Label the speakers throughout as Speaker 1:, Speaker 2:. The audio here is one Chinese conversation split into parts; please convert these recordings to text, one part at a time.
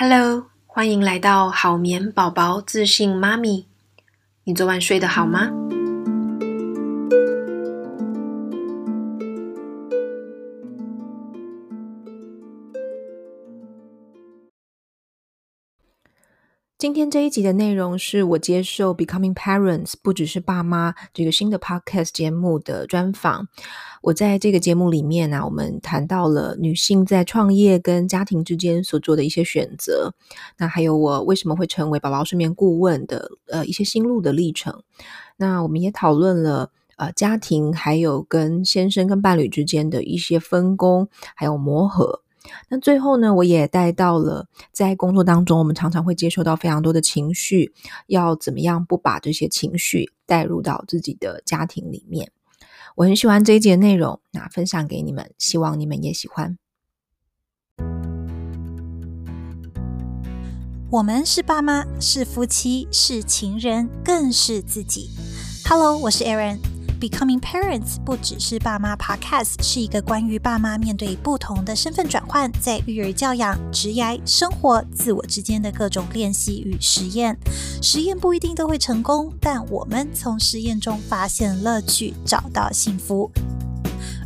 Speaker 1: Hello，欢迎来到好眠宝宝自信妈咪。你昨晚睡得好吗？今天这一集的内容是我接受《Becoming Parents》不只是爸妈这个新的 Podcast 节目的专访。我在这个节目里面呢、我们谈到了女性在创业跟家庭之间所做的一些选择，那还有我为什么会成为宝宝睡眠顾问的呃一些心路的历程。那我们也讨论了呃家庭还有跟先生跟伴侣之间的一些分工还有磨合。那最后呢，我也带到了在工作当中，我们常常会接受到非常多的情绪，要怎么样不把这些情绪带入到自己的家庭里面。我很喜欢这一节内容，那分享给你们，希望你们也喜欢。
Speaker 2: 我们是爸妈，是夫妻，是情人，更是自己。Hello，我是 Aaron。Becoming Parents 不只是爸妈 Podcast，是一个关于爸妈面对不同的身份转换，在育儿教养、职业、生活、自我之间的各种练习与实验。实验不一定都会成功，但我们从实验中发现乐趣，找到幸福。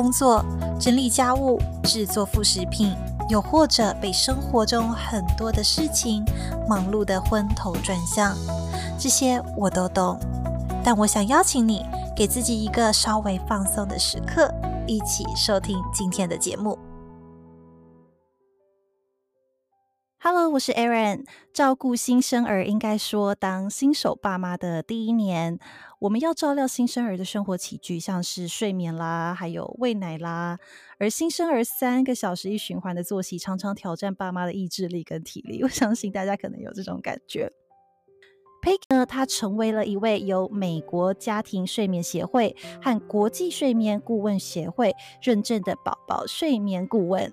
Speaker 2: 工作。整理家务、制作副食品，又或者被生活中很多的事情忙碌得昏头转向，这些我都懂。但我想邀请你，给自己一个稍微放松的时刻，一起收听今天的节目。我是 Erin。照顾新生儿，应该说当新手爸妈的第一年。我们要照料新生儿的生活起居，像是睡眠啦，还有喂奶啦。而新生儿三个小时一循环的作息，常常挑战爸妈的意志力跟体力。我相信大家可能有这种感觉。Peg 呢，他成为了一位由美国家庭睡眠协会和国际睡眠顾问协会认证的宝宝睡眠顾问。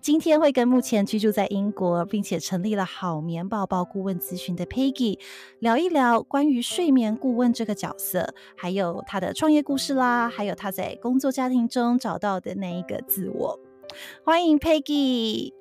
Speaker 2: 今天会跟目前居住在英国，并且成立了好眠宝宝顾问咨询的 Peggy 聊一聊关于睡眠顾问这个角色，还有他的创业故事啦，还有他在工作家庭中找到的那一个自我。欢迎 Peggy。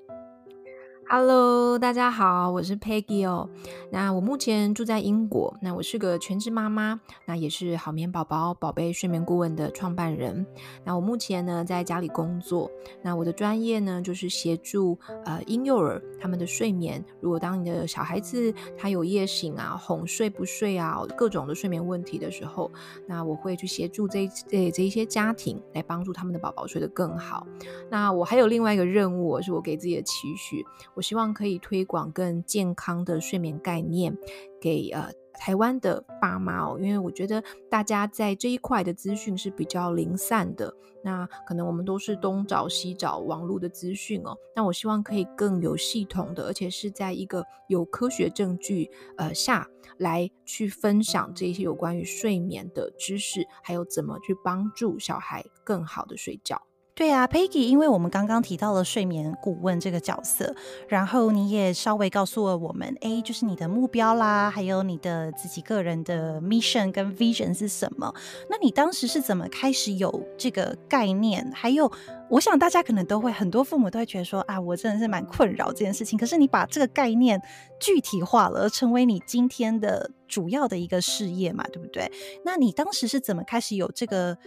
Speaker 1: Hello，大家好，我是 Peggy 哦。那我目前住在英国，那我是个全职妈妈，那也是好眠宝宝宝贝睡眠顾问的创办人。那我目前呢在家里工作，那我的专业呢就是协助呃婴幼儿他们的睡眠。如果当你的小孩子他有夜醒啊、哄睡不睡啊、各种的睡眠问题的时候，那我会去协助这这这一些家庭来帮助他们的宝宝睡得更好。那我还有另外一个任务，是我给自己的期许。我希望可以推广更健康的睡眠概念给呃台湾的爸妈哦，因为我觉得大家在这一块的资讯是比较零散的，那可能我们都是东找西找网络的资讯哦，那我希望可以更有系统的，而且是在一个有科学证据呃下来去分享这些有关于睡眠的知识，还有怎么去帮助小孩更好的睡觉。
Speaker 2: 对啊，Peggy，因为我们刚刚提到了睡眠顾问这个角色，然后你也稍微告诉了我们，哎，就是你的目标啦，还有你的自己个人的 mission 跟 vision 是什么？那你当时是怎么开始有这个概念？还有，我想大家可能都会，很多父母都会觉得说，啊，我真的是蛮困扰这件事情。可是你把这个概念具体化了，成为你今天的主要的一个事业嘛，对不对？那你当时是怎么开始有这个？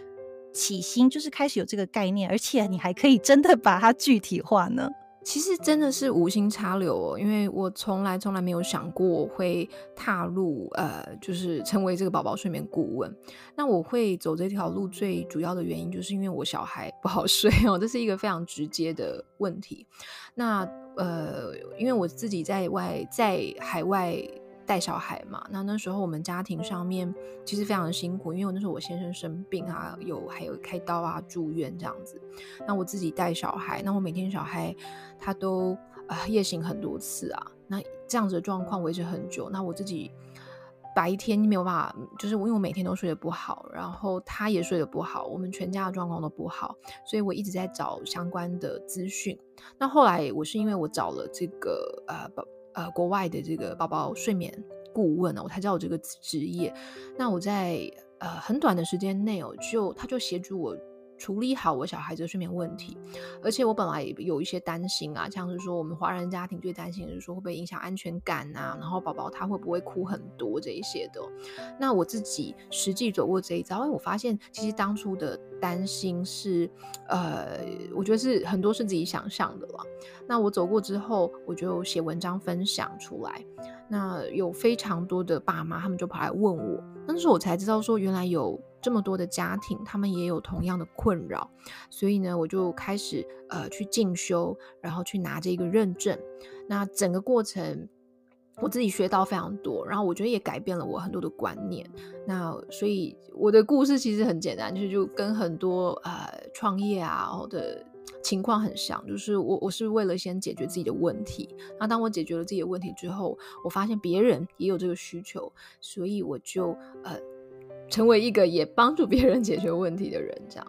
Speaker 2: 起心就是开始有这个概念，而且你还可以真的把它具体化呢。
Speaker 1: 其实真的是无心插柳哦，因为我从来从来没有想过会踏入呃，就是成为这个宝宝睡眠顾问。那我会走这条路最主要的原因，就是因为我小孩不好 睡哦，这是一个非常直接的问题。那呃，因为我自己在外在海外。带小孩嘛，那那时候我们家庭上面其实非常的辛苦，因为我那时候我先生生病啊，有还有开刀啊，住院这样子。那我自己带小孩，那我每天小孩他都啊、夜醒很多次啊。那这样子的状况维持很久，那我自己白天没有办法，就是因为我每天都睡得不好，然后他也睡得不好，我们全家的状况都不好，所以我一直在找相关的资讯。那后来我是因为我找了这个呃呃国外的这个宝宝睡眠顾问，我才知道我这个职业。那我在呃很短的时间内哦，就他就协助我。处理好我小孩子的睡眠问题，而且我本来也有一些担心啊，像是说我们华人家庭最担心的是说会不会影响安全感啊，然后宝宝他会不会哭很多这一些的。那我自己实际走过这一遭，因为我发现其实当初的担心是，呃，我觉得是很多是自己想象的了。那我走过之后，我就写文章分享出来，那有非常多的爸妈他们就跑来问我，那时我才知道说原来有。这么多的家庭，他们也有同样的困扰，所以呢，我就开始呃去进修，然后去拿这个认证。那整个过程，我自己学到非常多，然后我觉得也改变了我很多的观念。那所以我的故事其实很简单，就是就跟很多呃创业啊的情况很像，就是我我是为了先解决自己的问题。那当我解决了自己的问题之后，我发现别人也有这个需求，所以我就呃。成为一个也帮助别人解决问题的人，这样。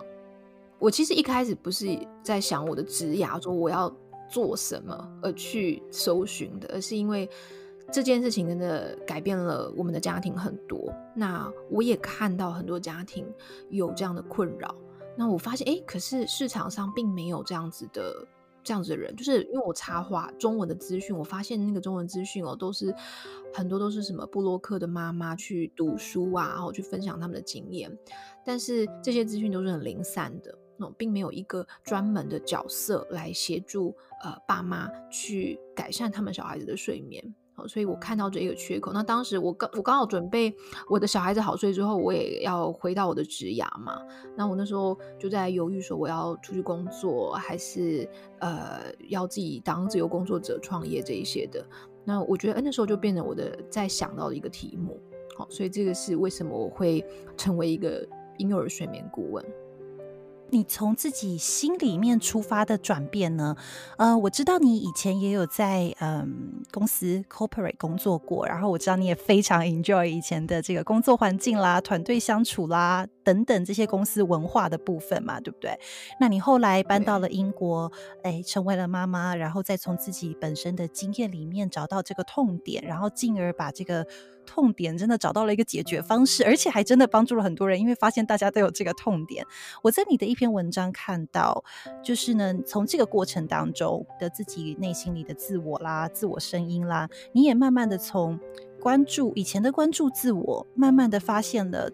Speaker 1: 我其实一开始不是在想我的职涯，说我要做什么而去搜寻的，而是因为这件事情真的改变了我们的家庭很多。那我也看到很多家庭有这样的困扰。那我发现，哎，可是市场上并没有这样子的。这样子的人，就是因为我插话中文的资讯，我发现那个中文资讯哦，都是很多都是什么布洛克的妈妈去读书啊，然后去分享他们的经验，但是这些资讯都是很零散的，那种并没有一个专门的角色来协助呃爸妈去改善他们小孩子的睡眠。所以我看到这一个缺口。那当时我刚我刚好准备我的小孩子好睡之后，我也要回到我的职涯嘛。那我那时候就在犹豫说，我要出去工作，还是呃要自己当自由工作者创业这一些的。那我觉得，那时候就变成我的在想到的一个题目。好，所以这个是为什么我会成为一个婴幼儿睡眠顾问。
Speaker 2: 你从自己心里面出发的转变呢？呃，我知道你以前也有在嗯公司 corporate 工作过，然后我知道你也非常 enjoy 以前的这个工作环境啦、团队相处啦等等这些公司文化的部分嘛，对不对？那你后来搬到了英国，哎，成为了妈妈，然后再从自己本身的经验里面找到这个痛点，然后进而把这个。痛点真的找到了一个解决方式，而且还真的帮助了很多人，因为发现大家都有这个痛点。我在你的一篇文章看到，就是呢，从这个过程当中的自己内心里的自我啦、自我声音啦，你也慢慢的从关注以前的关注自我，慢慢的发现了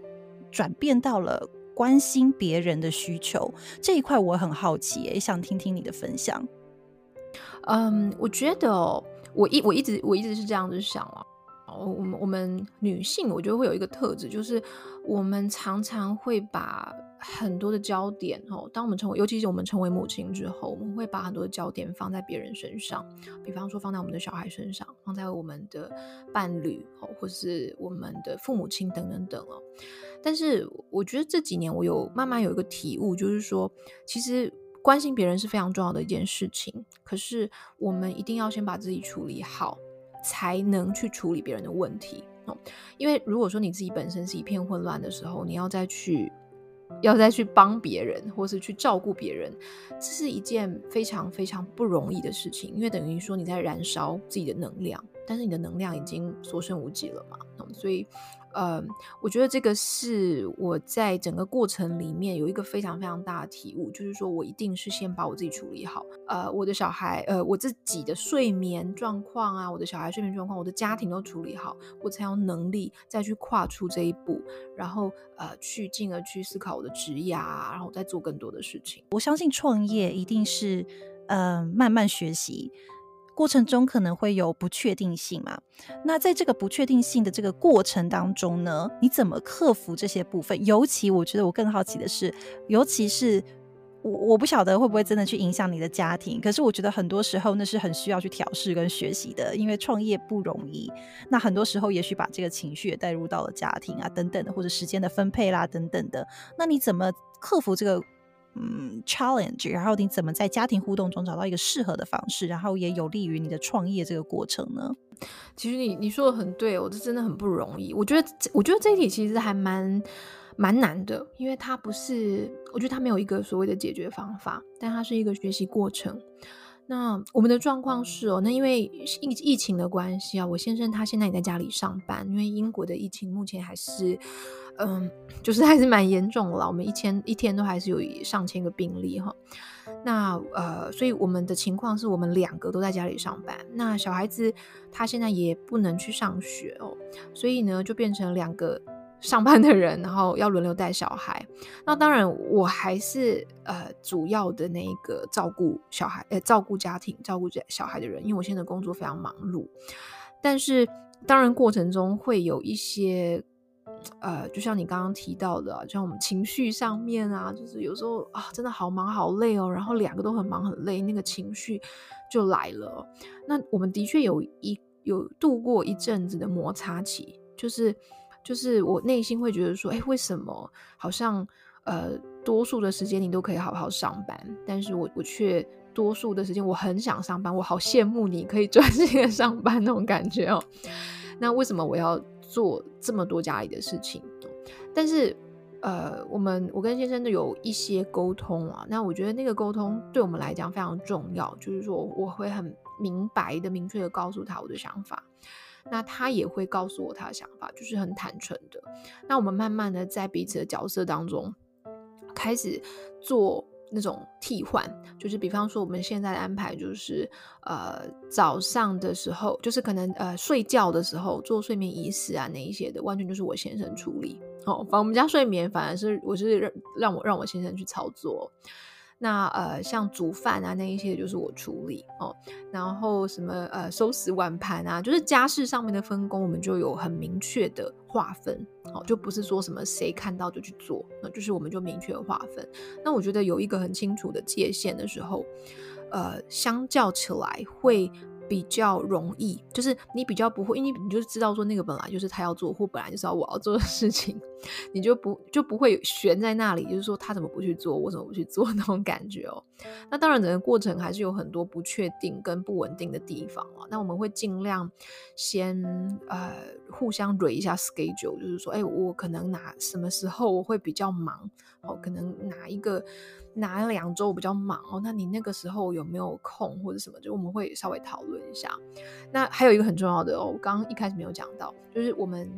Speaker 2: 转变到了关心别人的需求这一块，我很好奇，也想听听你的分享。
Speaker 1: 嗯，我觉得哦，我一我一直我一直是这样子想啊。我我们我们女性，我觉得会有一个特质，就是我们常常会把很多的焦点哦，当我们成为，尤其是我们成为母亲之后，我们会把很多的焦点放在别人身上，比方说放在我们的小孩身上，放在我们的伴侣哦，或是我们的父母亲等等等哦。但是我觉得这几年我有慢慢有一个体悟，就是说，其实关心别人是非常重要的一件事情，可是我们一定要先把自己处理好。才能去处理别人的问题哦，因为如果说你自己本身是一片混乱的时候，你要再去，要再去帮别人，或是去照顾别人，这是一件非常非常不容易的事情，因为等于说你在燃烧自己的能量，但是你的能量已经所剩无几了嘛，所以。呃，我觉得这个是我在整个过程里面有一个非常非常大的体悟，就是说我一定是先把我自己处理好，呃，我的小孩，呃，我自己的睡眠状况啊，我的小孩睡眠状况，我的家庭都处理好，我才有能力再去跨出这一步，然后呃，去进而去思考我的职业啊，然后再做更多的事情。
Speaker 2: 我相信创业一定是呃慢慢学习。过程中可能会有不确定性嘛？那在这个不确定性的这个过程当中呢，你怎么克服这些部分？尤其我觉得我更好奇的是，尤其是我我不晓得会不会真的去影响你的家庭。可是我觉得很多时候那是很需要去调试跟学习的，因为创业不容易。那很多时候也许把这个情绪也带入到了家庭啊等等的，或者时间的分配啦等等的。那你怎么克服这个？嗯，challenge，然后你怎么在家庭互动中找到一个适合的方式，然后也有利于你的创业这个过程呢？
Speaker 1: 其实你你说的很对我，这真的很不容易。我觉得我觉得这一题其实还蛮蛮难的，因为它不是，我觉得它没有一个所谓的解决方法，但它是一个学习过程。那我们的状况是哦，那因为疫疫情的关系啊，我先生他现在也在家里上班，因为英国的疫情目前还是，嗯，就是还是蛮严重的啦。我们一千一天都还是有上千个病例哈。那呃，所以我们的情况是我们两个都在家里上班。那小孩子他现在也不能去上学哦，所以呢，就变成两个。上班的人，然后要轮流带小孩。那当然，我还是呃主要的那个照顾小孩、呃照顾家庭、照顾小孩的人，因为我现在工作非常忙碌。但是，当然过程中会有一些呃，就像你刚刚提到的，像我们情绪上面啊，就是有时候啊，真的好忙好累哦，然后两个都很忙很累，那个情绪就来了。那我们的确有一有度过一阵子的摩擦期，就是。就是我内心会觉得说，哎，为什么好像呃多数的时间你都可以好好上班，但是我我却多数的时间我很想上班，我好羡慕你可以专心的上班那种感觉哦。那为什么我要做这么多家里的事情？但是呃，我们我跟先生都有一些沟通啊，那我觉得那个沟通对我们来讲非常重要，就是说我会很明白的、明确的告诉他我的想法。那他也会告诉我他的想法，就是很坦诚的。那我们慢慢的在彼此的角色当中开始做那种替换，就是比方说我们现在的安排就是，呃，早上的时候就是可能呃睡觉的时候做睡眠仪式啊那一些的，完全就是我先生处理。哦，反正我们家睡眠反而是我是让让我让我先生去操作。那呃，像煮饭啊，那一些就是我处理哦。然后什么呃，收拾碗盘啊，就是家事上面的分工，我们就有很明确的划分哦，就不是说什么谁看到就去做，那就是我们就明确划分。那我觉得有一个很清楚的界限的时候，呃，相较起来会。比较容易，就是你比较不会，因为你就知道说那个本来就是他要做，或本来就是要我要做的事情，你就不就不会悬在那里，就是说他怎么不去做，我怎么不去做那种感觉哦。那当然，整个过程还是有很多不确定跟不稳定的地方啊。那我们会尽量先呃互相捋一下 schedule，就是说，哎，我可能哪什么时候我会比较忙，哦，可能哪一个。哪两周我比较忙哦？那你那个时候有没有空或者什么？就我们会稍微讨论一下。那还有一个很重要的哦，我刚刚一开始没有讲到，就是我们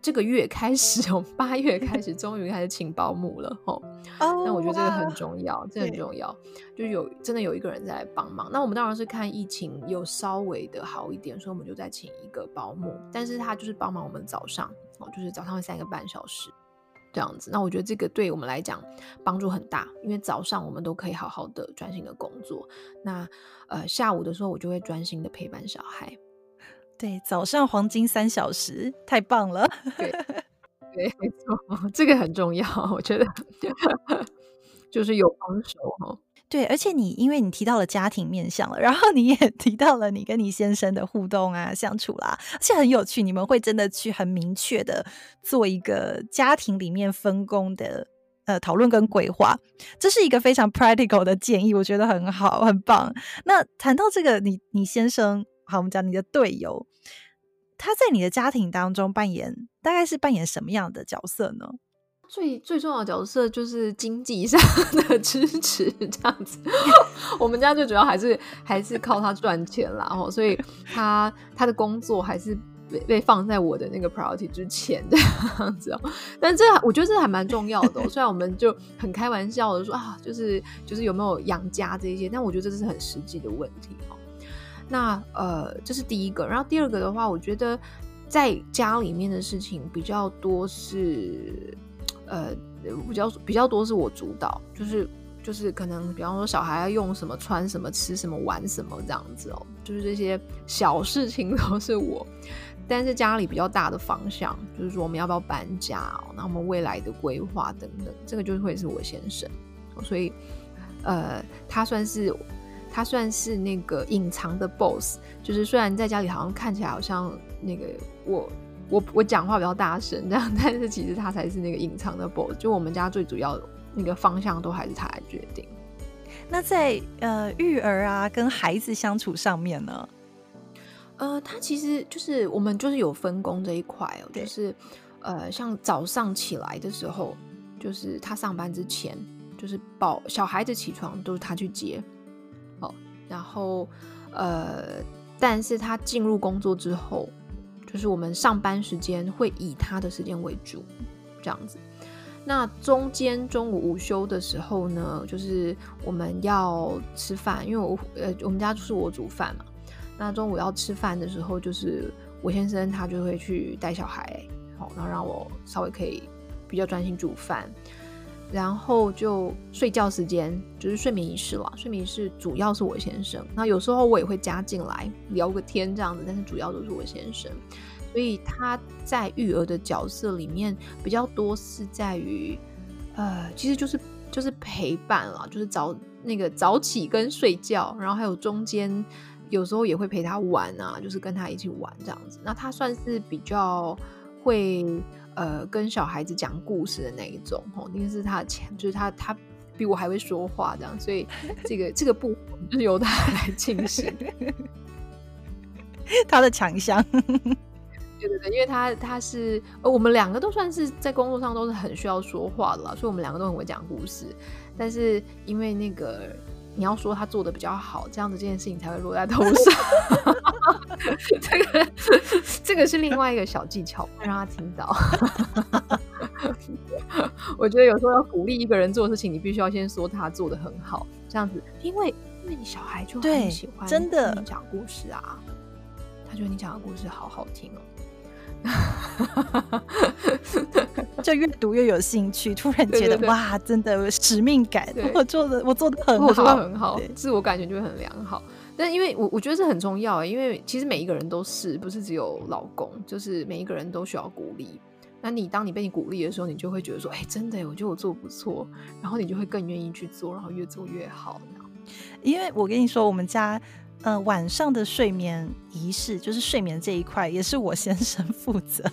Speaker 1: 这个月开始，我们八月开始终于开始请保姆了哦。Oh, 那我觉得这个很重要，这很重要，就有真的有一个人在帮忙。那我们当然是看疫情有稍微的好一点，所以我们就再请一个保姆，但是他就是帮忙我们早上哦，就是早上会三个半小时。这样子，那我觉得这个对我们来讲帮助很大，因为早上我们都可以好好的专心的工作。那呃下午的时候，我就会专心的陪伴小孩。
Speaker 2: 对，早上黄金三小时，太棒了。
Speaker 1: 对，对，没错，这个很重要，我觉得 就是有帮手哈。
Speaker 2: 对，而且你因为你提到了家庭面向了，然后你也 提到了你跟你先生的互动啊、相处啦，而且很有趣。你们会真的去很明确的做一个家庭里面分工的呃讨论跟规划，这是一个非常 practical 的建议，我觉得很好，很棒。那谈到这个，你你先生，好，我们讲你的队友，他在你的家庭当中扮演大概是扮演什么样的角色呢？
Speaker 1: 最最重要的角色就是经济上的支持，这样子。我们家最主要还是还是靠他赚钱啦，所以他他的工作还是被被放在我的那个 priority 之前这样子哦。但这我觉得这还蛮重要的哦。虽然我们就很开玩笑的说啊，就是就是有没有养家这些，但我觉得这是很实际的问题哦。那呃，这是第一个。然后第二个的话，我觉得在家里面的事情比较多是。呃，比较比较多是我主导，就是就是可能，比方说小孩要用什么、穿什么、吃什么、玩什么这样子哦，就是这些小事情都是我。但是家里比较大的方向，就是说我们要不要搬家哦，那我们未来的规划等等，这个就会是我先生。所以，呃，他算是他算是那个隐藏的 boss，就是虽然在家里好像看起来好像那个我。我我讲话比较大声，这样，但是其实他才是那个隐藏的 boss，就我们家最主要的那个方向都还是他来决定。
Speaker 2: 那在呃育儿啊跟孩子相处上面呢？
Speaker 1: 呃，他其实就是我们就是有分工这一块哦，就是呃，像早上起来的时候，就是他上班之前，就是宝小孩子起床都是他去接，哦，然后呃，但是他进入工作之后，就是我们上班时间会以他的时间为主，这样子。那中间中午午休的时候呢，就是我们要吃饭，因为我呃我们家就是我煮饭嘛。那中午要吃饭的时候，就是我先生他就会去带小孩，好，然后让我稍微可以比较专心煮饭。然后就睡觉时间就是睡眠仪式了，睡眠仪式主要是我先生。那有时候我也会加进来聊个天这样子，但是主要都是我先生。所以他在育儿的角色里面比较多是在于，呃，其实就是就是陪伴啦，就是早那个早起跟睡觉，然后还有中间有时候也会陪他玩啊，就是跟他一起玩这样子。那他算是比较会呃跟小孩子讲故事的那一种哦，因为是他的强，就是他他比我还会说话这样，所以这个这个部分就是由他来进行，
Speaker 2: 他的强项。
Speaker 1: 对对对，因为他他是呃，我们两个都算是在工作上都是很需要说话的啦，所以我们两个都很会讲故事。但是因为那个你要说他做的比较好，这样子这件事情才会落在头上。这个这个是另外一个小技巧，会让他听到。我觉得有时候要鼓励一个人做事情，你必须要先说他做的很好，这样子，因为因为你小孩就很喜欢真的讲故事啊，他觉得你讲的故事好好听哦。
Speaker 2: 就越读越有兴趣，突然觉得哇，真的有使命感。我做的我做的很好，
Speaker 1: 我做的很好，自我感觉就会很良好。但因为我我觉得这很重要，因为其实每一个人都是，不是只有老公，就是每一个人都需要鼓励。那你当你被你鼓励的时候，你就会觉得说，哎、欸，真的，我觉得我做不错，然后你就会更愿意去做，然后越做越好。
Speaker 2: 因为我跟你说，我们家。呃，晚上的睡眠仪式就是睡眠这一块，也是我先生负责。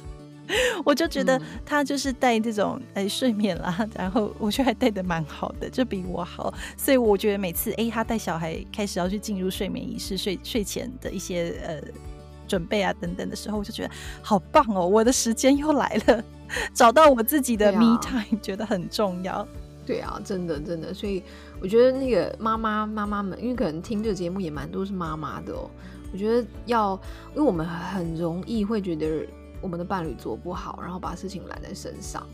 Speaker 2: 我就觉得他就是带这种哎、欸、睡眠啦，然后我觉得还带的蛮好的，就比我好。所以我觉得每次哎、欸、他带小孩开始要去进入睡眠仪式，睡睡前的一些呃准备啊等等的时候，我就觉得好棒哦，我的时间又来了，找到我自己的 me time，啊、觉得很重要。
Speaker 1: 对啊，真的真的，所以。我觉得那个妈妈妈妈们，因为可能听这个节目也蛮多是妈妈的哦。我觉得要，因为我们很容易会觉得我们的伴侣做不好，然后把事情揽在身上。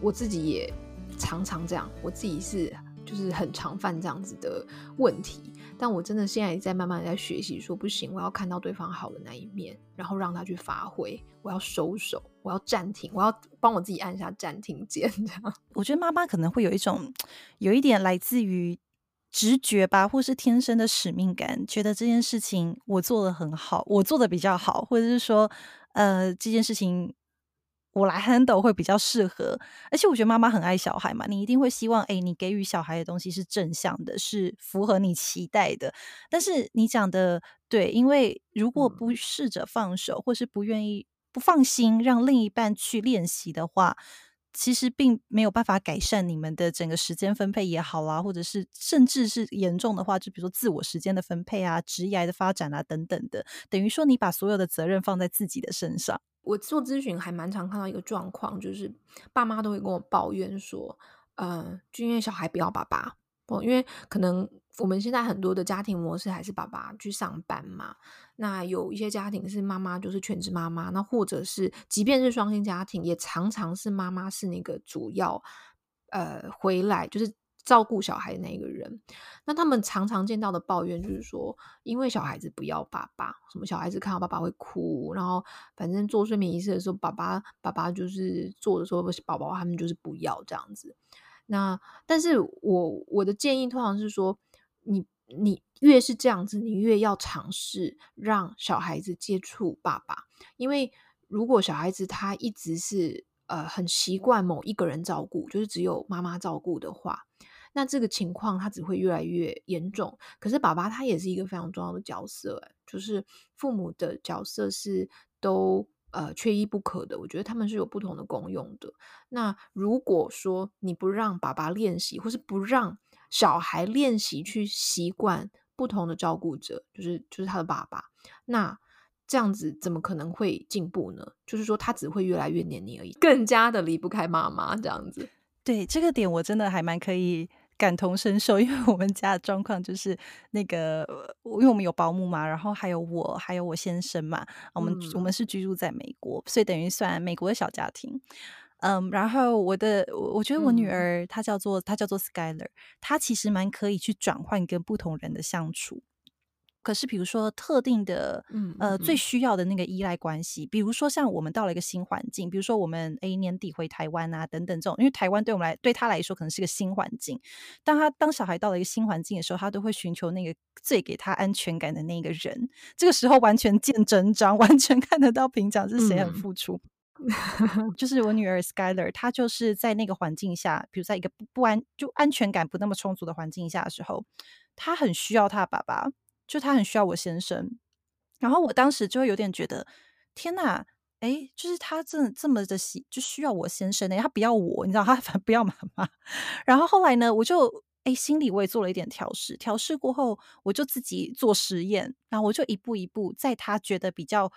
Speaker 1: 我自己也常常这样，我自己是就是很常犯这样子的问题。但我真的现在也在慢慢在学习，说不行，我要看到对方好的那一面，然后让他去发挥。我要收手，我要暂停，我要帮我自己按下暂停键。这样，
Speaker 2: 我觉得妈妈可能会有一种，有一点来自于直觉吧，或是天生的使命感，觉得这件事情我做得很好，我做得比较好，或者是说，呃，这件事情。我来 handle 会比较适合，而且我觉得妈妈很爱小孩嘛，你一定会希望，哎，你给予小孩的东西是正向的，是符合你期待的。但是你讲的对，因为如果不试着放手，或是不愿意、不放心让另一半去练习的话，其实并没有办法改善你们的整个时间分配也好啊，或者是甚至是严重的话，就比如说自我时间的分配啊、职业的发展啊等等的，等于说你把所有的责任放在自己的身上。
Speaker 1: 我做咨询还蛮常看到一个状况，就是爸妈都会跟我抱怨说，呃，就因为小孩不要爸爸，哦，因为可能我们现在很多的家庭模式还是爸爸去上班嘛，那有一些家庭是妈妈就是全职妈妈，那或者是即便是双薪家庭，也常常是妈妈是那个主要，呃，回来就是。照顾小孩的那个人，那他们常常见到的抱怨就是说，因为小孩子不要爸爸，什么小孩子看到爸爸会哭，然后反正做睡眠仪式的时候，爸爸爸爸就是做的时候，宝宝他们就是不要这样子。那但是我我的建议通常是说，你你越是这样子，你越要尝试让小孩子接触爸爸，因为如果小孩子他一直是呃很习惯某一个人照顾，就是只有妈妈照顾的话。那这个情况他只会越来越严重。可是爸爸他也是一个非常重要的角色，就是父母的角色是都呃缺一不可的。我觉得他们是有不同的功用的。那如果说你不让爸爸练习，或是不让小孩练习去习惯不同的照顾者，就是就是他的爸爸，那这样子怎么可能会进步呢？就是说，他只会越来越黏你而已，更加的离不开妈妈这样子。
Speaker 2: 对，这个点，我真的还蛮可以感同身受，因为我们家的状况就是那个，因为我们有保姆嘛，然后还有我，还有我先生嘛，我们、嗯、我们是居住在美国，所以等于算美国的小家庭。嗯，然后我的，我觉得我女儿、嗯、她叫做她叫做 Skyler，她其实蛮可以去转换跟不同人的相处。可是，比如说特定的，嗯，呃，最需要的那个依赖关系，比如说像我们到了一个新环境，比如说我们诶年底回台湾啊，等等这种，因为台湾对我们来，对他来说可能是个新环境。当他当小孩到了一个新环境的时候，他都会寻求那个最给他安全感的那个人。这个时候完全见真章，完全看得到平常是谁很付出。嗯、就是我女儿 Skyler，她就是在那个环境下，比如在一个不不安就安全感不那么充足的环境下的时候，她很需要她爸爸。就她很需要我先生，然后我当时就会有点觉得，天呐，哎，就是他这这么的喜，就需要我先生呢？他不要我，你知道，他反不要妈妈。然后后来呢，我就哎，心里我也做了一点调试，调试过后，我就自己做实验，然后我就一步一步，在他觉得比较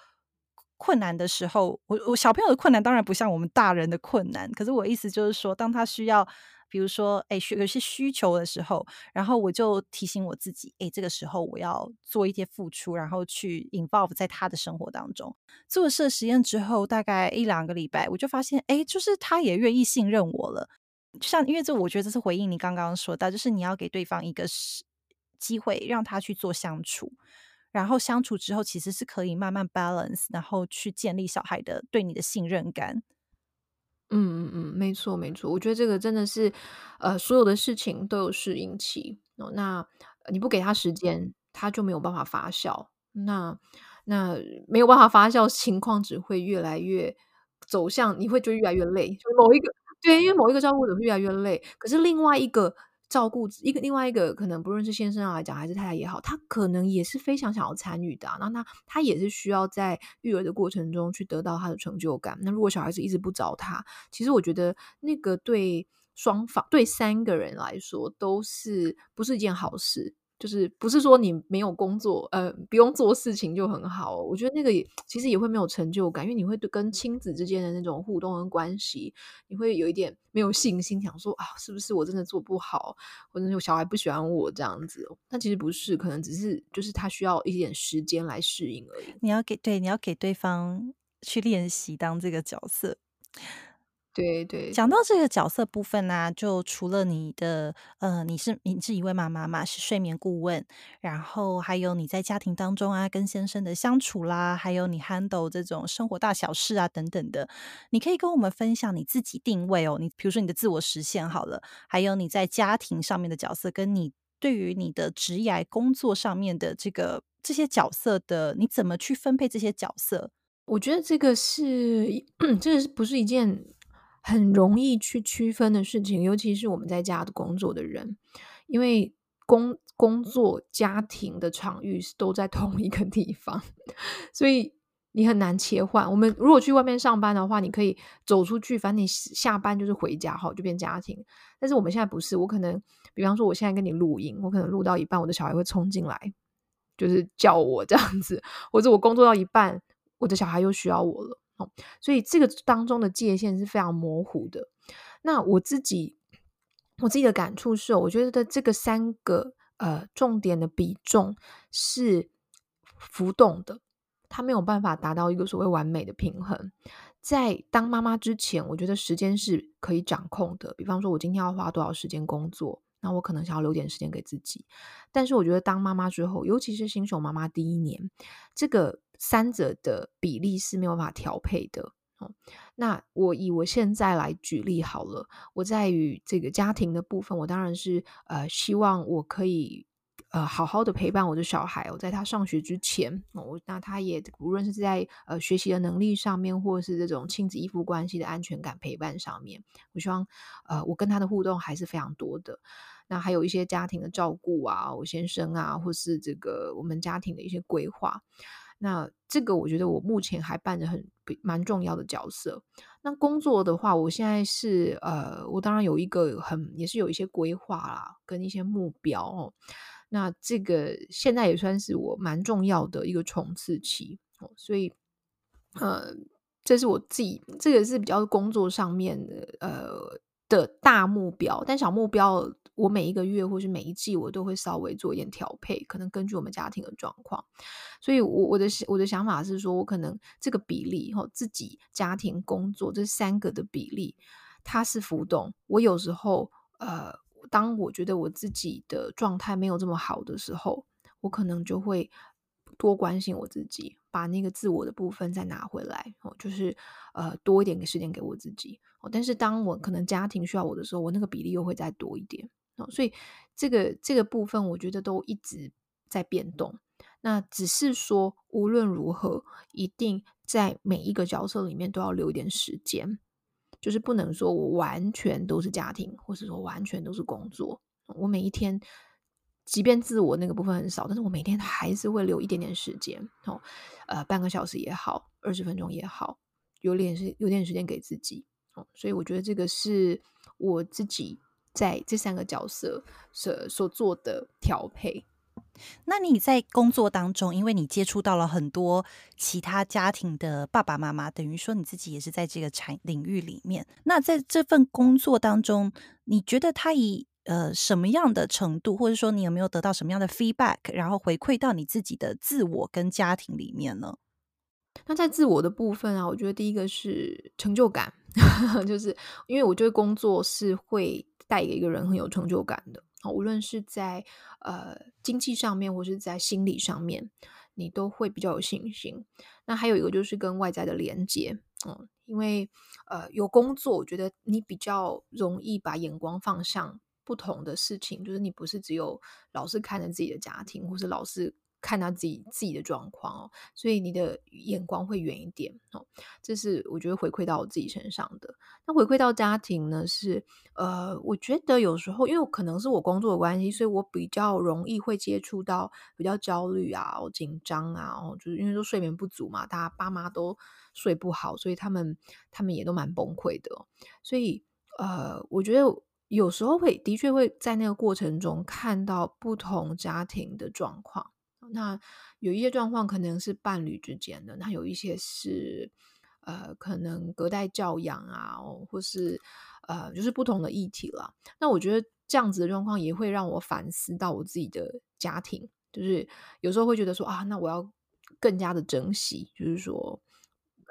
Speaker 2: 困难的时候，我我小朋友的困难当然不像我们大人的困难，可是我意思就是说，当他需要。比如说，哎，有些需求的时候，然后我就提醒我自己，哎，这个时候我要做一些付出，然后去 involve 在他的生活当中。做了这实验之后，大概一两个礼拜，我就发现，哎，就是他也愿意信任我了。像，因为这，我觉得这是回应你刚刚说到，就是你要给对方一个机会，让他去做相处，然后相处之后，其实是可以慢慢 balance，然后去建立小孩的对你的信任感。
Speaker 1: 嗯嗯嗯，没错没错，我觉得这个真的是，呃，所有的事情都有适应期哦。那你不给他时间，他就没有办法发酵。那那没有办法发酵，情况只会越来越走向，你会觉得越来越累。就某一个对，因为某一个照顾者会越来越累，可是另外一个。照顾一个另外一个可能不论是先生来讲还是太太也好，他可能也是非常想要参与的。那他他也是需要在育儿的过程中去得到他的成就感。那如果小孩子一直不找他，其实我觉得那个对双方对三个人来说都是不是一件好事。就是不是说你没有工作，呃，不用做事情就很好。我觉得那个也其实也会没有成就感，因为你会对跟亲子之间的那种互动跟关系，你会有一点没有信心，想说啊，是不是我真的做不好，或者有小孩不喜欢我这样子？但其实不是，可能只是就是他需要一点时间来适应而已。
Speaker 2: 你要给对，你要给对方去练习当这个角色。
Speaker 1: 对对，
Speaker 2: 讲到这个角色部分呢、啊，就除了你的呃，你是你是一位妈妈嘛，是睡眠顾问，然后还有你在家庭当中啊，跟先生的相处啦，还有你 handle 这种生活大小事啊等等的，你可以跟我们分享你自己定位哦，你比如说你的自我实现好了，还有你在家庭上面的角色，跟你对于你的职业工作上面的这个这些角色的，你怎么去分配这些角色？
Speaker 1: 我觉得这个是 这个是不是一件？很容易去区分的事情，尤其是我们在家的工作的人，因为工工作家庭的场域都在同一个地方，所以你很难切换。我们如果去外面上班的话，你可以走出去，反正你下班就是回家，好，就变家庭。但是我们现在不是，我可能，比方说我现在跟你录音，我可能录到一半，我的小孩会冲进来，就是叫我这样子，或者我工作到一半，我的小孩又需要我了。所以这个当中的界限是非常模糊的。那我自己我自己的感触是，我觉得这个三个呃重点的比重是浮动的，它没有办法达到一个所谓完美的平衡。在当妈妈之前，我觉得时间是可以掌控的。比方说，我今天要花多少时间工作，那我可能想要留点时间给自己。但是我觉得当妈妈之后，尤其是新手妈妈第一年，这个。三者的比例是没有办法调配的。哦，那我以我现在来举例好了。我在于这个家庭的部分，我当然是呃希望我可以呃好好的陪伴我的小孩。我在他上学之前，我那他也无论是在呃学习的能力上面，或是这种亲子依附关系的安全感陪伴上面，我希望呃我跟他的互动还是非常多的。那还有一些家庭的照顾啊，我先生啊，或是这个我们家庭的一些规划。那这个我觉得我目前还扮着很蛮重要的角色。那工作的话，我现在是呃，我当然有一个很也是有一些规划啦，跟一些目标哦。那这个现在也算是我蛮重要的一个冲刺期。哦，所以呃，这是我自己这个是比较工作上面的呃的大目标，但小目标。我每一个月或是每一季，我都会稍微做一点调配，可能根据我们家庭的状况。所以我，我的我的想法是说，我可能这个比例，哈，自己、家庭、工作这三个的比例，它是浮动。我有时候，呃，当我觉得我自己的状态没有这么好的时候，我可能就会多关心我自己，把那个自我的部分再拿回来，哦，就是呃，多一点的时间给我自己。哦，但是当我可能家庭需要我的时候，我那个比例又会再多一点。所以这个这个部分，我觉得都一直在变动。那只是说，无论如何，一定在每一个角色里面都要留一点时间，就是不能说我完全都是家庭，或是说完全都是工作。我每一天，即便自我那个部分很少，但是我每天还是会留一点点时间。哦，呃，半个小时也好，二十分钟也好，有点是有点时间给自己。哦，所以我觉得这个是我自己。在这三个角色所所做的调配，
Speaker 2: 那你在工作当中，因为你接触到了很多其他家庭的爸爸妈妈，等于说你自己也是在这个产领域里面。那在这份工作当中，你觉得他以呃什么样的程度，或者说你有没有得到什么样的 feedback，然后回馈到你自己的自我跟家庭里面呢？
Speaker 1: 那在自我的部分啊，我觉得第一个是成就感，就是因为我觉得工作是会。带给一个人很有成就感的，无论是在呃经济上面，或是在心理上面，你都会比较有信心。那还有一个就是跟外在的连接，嗯，因为呃有工作，我觉得你比较容易把眼光放向不同的事情，就是你不是只有老是看着自己的家庭，或是老是。看到自己自己的状况哦，所以你的眼光会远一点哦。这是我觉得回馈到我自己身上的。那回馈到家庭呢？是呃，我觉得有时候因为可能是我工作的关系，所以我比较容易会接触到比较焦虑啊、紧张啊，哦，就是因为说睡眠不足嘛，大家爸妈都睡不好，所以他们他们也都蛮崩溃的。所以呃，我觉得有时候会的确会在那个过程中看到不同家庭的状况。那有一些状况可能是伴侣之间的，那有一些是呃，可能隔代教养啊，或是呃，就是不同的议题了。那我觉得这样子的状况也会让我反思到我自己的家庭，就是有时候会觉得说啊，那我要更加的珍惜，就是说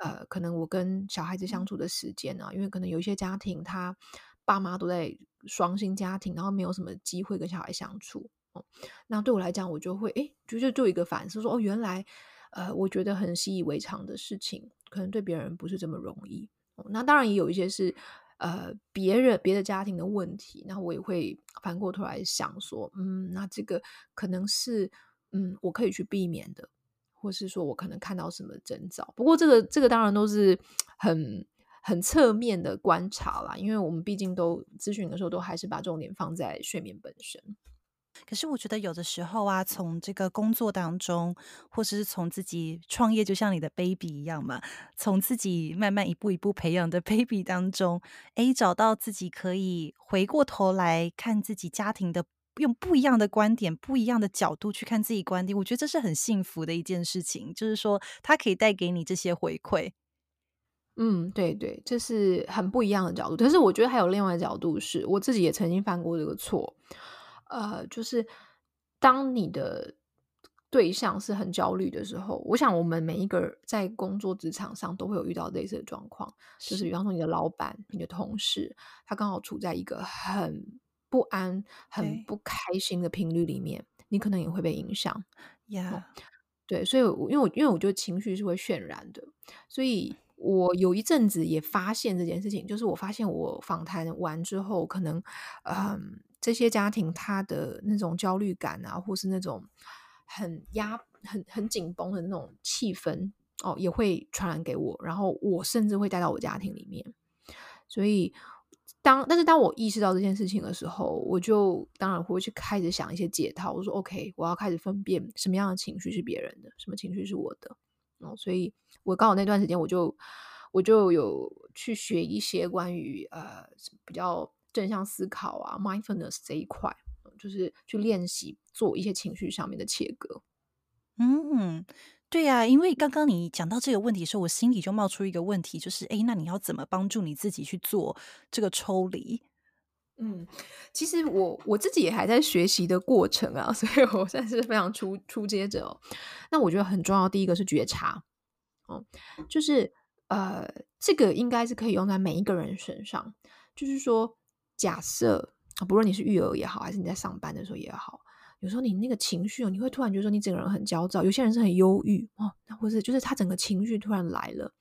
Speaker 1: 呃，可能我跟小孩子相处的时间啊，因为可能有一些家庭他爸妈都在双薪家庭，然后没有什么机会跟小孩相处。那对我来讲，我就会哎，就就做一个反思，说哦，原来呃，我觉得很习以为常的事情，可能对别人不是这么容易。那当然也有一些是呃别人别的家庭的问题，那我也会反过头来想说，嗯，那这个可能是嗯我可以去避免的，或是说我可能看到什么征兆。不过这个这个当然都是很很侧面的观察啦，因为我们毕竟都咨询的时候，都还是把重点放在睡眠本身。
Speaker 2: 可是我觉得有的时候啊，从这个工作当中，或者是从自己创业，就像你的 baby 一样嘛，从自己慢慢一步一步培养的 baby 当中，诶，找到自己可以回过头来看自己家庭的，用不一样的观点、不一样的角度去看自己观点，我觉得这是很幸福的一件事情。就是说，它可以带给你这些回馈。
Speaker 1: 嗯，对对，这是很不一样的角度。但是我觉得还有另外一个角度是，我自己也曾经犯过这个错。呃，就是当你的对象是很焦虑的时候，我想我们每一个人在工作职场上都会有遇到类似的状况，就是比方说你的老板、你的同事，他刚好处在一个很不安、很不开心的频率里面，你可能也会被影响。
Speaker 2: 呀、yeah.
Speaker 1: 嗯，对，所以因为我因为我觉得情绪是会渲染的，所以我有一阵子也发现这件事情，就是我发现我访谈完之后，可能嗯。这些家庭他的那种焦虑感啊，或是那种很压、很很紧绷的那种气氛哦，也会传染给我，然后我甚至会带到我家庭里面。所以当但是当我意识到这件事情的时候，我就当然会去开始想一些解套。我说：“OK，我要开始分辨什么样的情绪是别人的，什么情绪是我的。”哦，所以我刚好那段时间我就我就有去学一些关于呃比较。正向思考啊，mindfulness 这一块，就是去练习做一些情绪上面的切割。
Speaker 2: 嗯，对呀、啊，因为刚刚你讲到这个问题的时候，我心里就冒出一个问题，就是哎，那你要怎么帮助你自己去做这个抽离？
Speaker 1: 嗯，其实我我自己也还在学习的过程啊，所以我算是非常初初阶者哦。那我觉得很重要，第一个是觉察，哦，就是呃，这个应该是可以用在每一个人身上。就是说，假设不论你是育儿也好，还是你在上班的时候也好。有时候你那个情绪，你会突然觉得说你整个人很焦躁。有些人是很忧郁哦，那或是就是他整个情绪突然来了。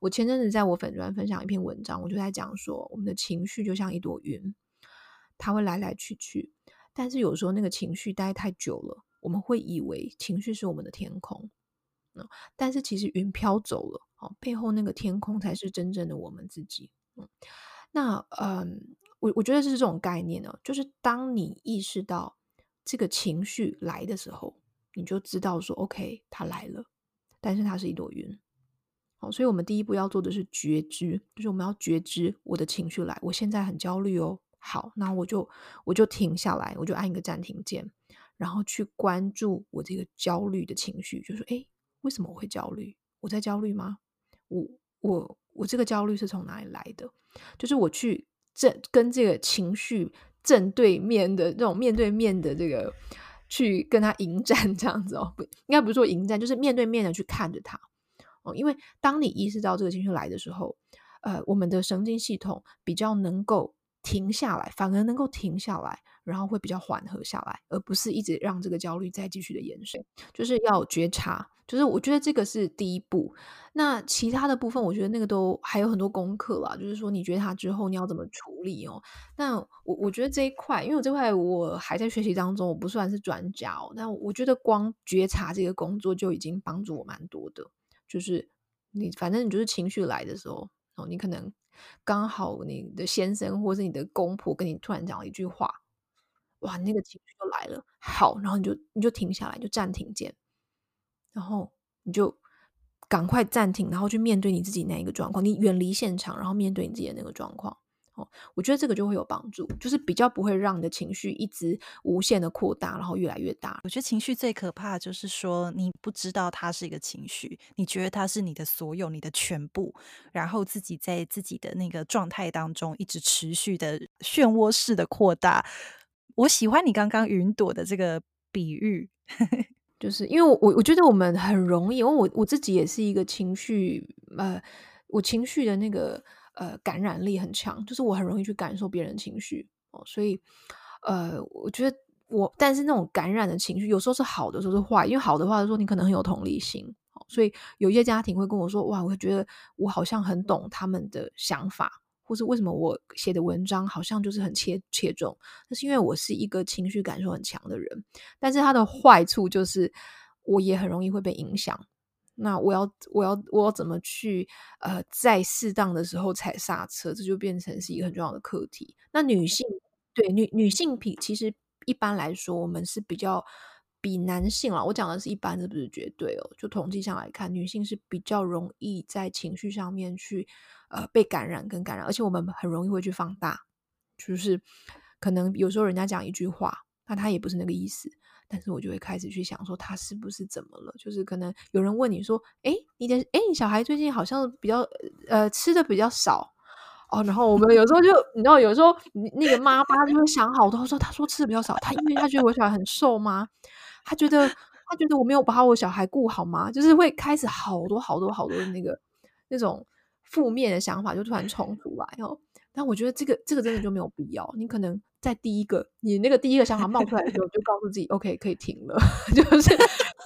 Speaker 1: 我前阵子在我粉专分享一篇文章，我就在讲说，我们的情绪就像一朵云，它会来来去去。但是有时候那个情绪待太久了，我们会以为情绪是我们的天空，嗯，但是其实云飘走了，哦，背后那个天空才是真正的我们自己。嗯，那嗯，我我觉得是这种概念呢，就是当你意识到。这个情绪来的时候，你就知道说，OK，它来了，但是它是一朵云。好，所以我们第一步要做的是觉知，就是我们要觉知我的情绪来，我现在很焦虑哦。好，那我就我就停下来，我就按一个暂停键，然后去关注我这个焦虑的情绪，就是说，哎，为什么我会焦虑？我在焦虑吗？我我我这个焦虑是从哪里来的？就是我去正跟这个情绪。正对面的这种面对面的这个去跟他迎战这样子哦，不应该不是说迎战，就是面对面的去看着他哦。因为当你意识到这个情绪来的时候，呃，我们的神经系统比较能够停下来，反而能够停下来，然后会比较缓和下来，而不是一直让这个焦虑再继续的延伸。就是要觉察。就是我觉得这个是第一步，那其他的部分，我觉得那个都还有很多功课啦。就是说，你觉察之后你要怎么处理哦？那我我觉得这一块，因为我这块我还在学习当中，我不算是专家哦。但我觉得光觉察这个工作就已经帮助我蛮多的。就是你反正你就是情绪来的时候哦，你可能刚好你的先生或是你的公婆跟你突然讲了一句话，哇，那个情绪就来了。好，然后你就你就停下来，就暂停键。然后你就赶快暂停，然后去面对你自己那一个状况，你远离现场，然后面对你自己的那个状况。哦，我觉得这个就会有帮助，就是比较不会让你的情绪一直无限的扩大，然后越来越大。
Speaker 2: 我觉得情绪最可怕的就是说你不知道它是一个情绪，你觉得它是你的所有、你的全部，然后自己在自己的那个状态当中一直持续的漩涡式的扩大。我喜欢你刚刚云朵的这个比喻。
Speaker 1: 就是因为我我觉得我们很容易，因为我我自己也是一个情绪呃，我情绪的那个呃感染力很强，就是我很容易去感受别人的情绪哦，所以呃，我觉得我但是那种感染的情绪有时候是好的，有时候是坏，因为好的话说你可能很有同理心，所以有一些家庭会跟我说哇，我觉得我好像很懂他们的想法。或是为什么我写的文章好像就是很切切中？那是因为我是一个情绪感受很强的人，但是它的坏处就是我也很容易会被影响。那我要我要我要怎么去呃在适当的时候踩刹车？这就变成是一个很重要的课题。那女性对女女性比其实一般来说我们是比较比男性啊，我讲的是一般，这不是绝对哦？就统计上来看，女性是比较容易在情绪上面去。呃，被感染跟感染，而且我们很容易会去放大，就是可能有时候人家讲一句话，那他也不是那个意思，但是我就会开始去想说他是不是怎么了？就是可能有人问你说，哎，你的哎，你小孩最近好像比较呃吃的比较少哦，然后我们有时候就你知道，有时候那个妈妈就会想好多，说他说吃的比较少，他因为他觉得我小孩很瘦吗？他觉得他觉得我没有把我小孩顾好吗？就是会开始好多好多好多的那个那种。负面的想法就突然冲出来哦，但我觉得这个这个真的就没有必要。你可能在第一个你那个第一个想法冒出来的时候，就告诉自己 OK 可以停了。就是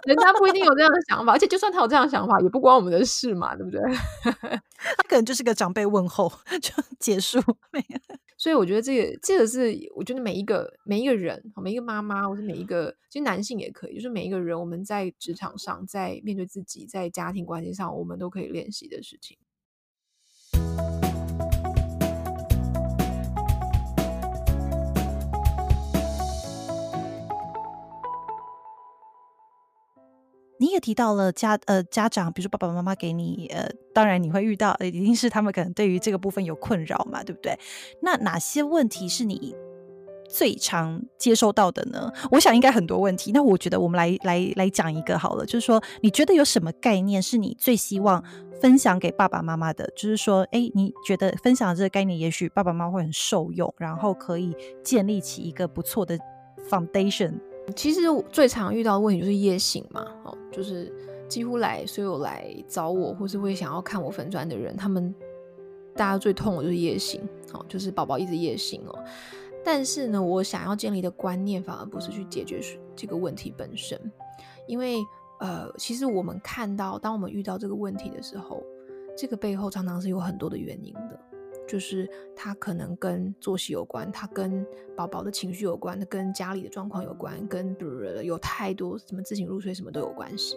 Speaker 1: 人家不一定有这样的想法，而且就算他有这样的想法，也不关我们的事嘛，对不对？
Speaker 2: 他可能就是个长辈问候就结束。
Speaker 1: 所以我觉得这个这个是我觉得每一个每一个人，每一个妈妈，或者每一个其实男性也可以，就是每一个人，我们在职场上，在面对自己，在家庭关系上，我们都可以练习的事情。
Speaker 2: 你也提到了家呃家长，比如说爸爸妈妈给你呃，当然你会遇到，一定是他们可能对于这个部分有困扰嘛，对不对？那哪些问题是你最常接收到的呢？我想应该很多问题。那我觉得我们来来来讲一个好了，就是说，你觉得有什么概念是你最希望分享给爸爸妈妈的？就是说，哎，你觉得分享这个概念，也许爸爸妈妈会很受用，然后可以建立起一个不错的 foundation。
Speaker 1: 其实我最常遇到的问题就是夜醒嘛，哦，就是几乎来所有来找我或是会想要看我粉砖的人，他们大家最痛的就是夜醒，哦，就是宝宝一直夜醒哦。但是呢，我想要建立的观念反而不是去解决这个问题本身，因为呃，其实我们看到，当我们遇到这个问题的时候，这个背后常常是有很多的原因的，就是他可能跟作息有关，他跟宝宝的情绪有关，他跟家里的状况有关，跟有太多什么自行入睡什么都有关系。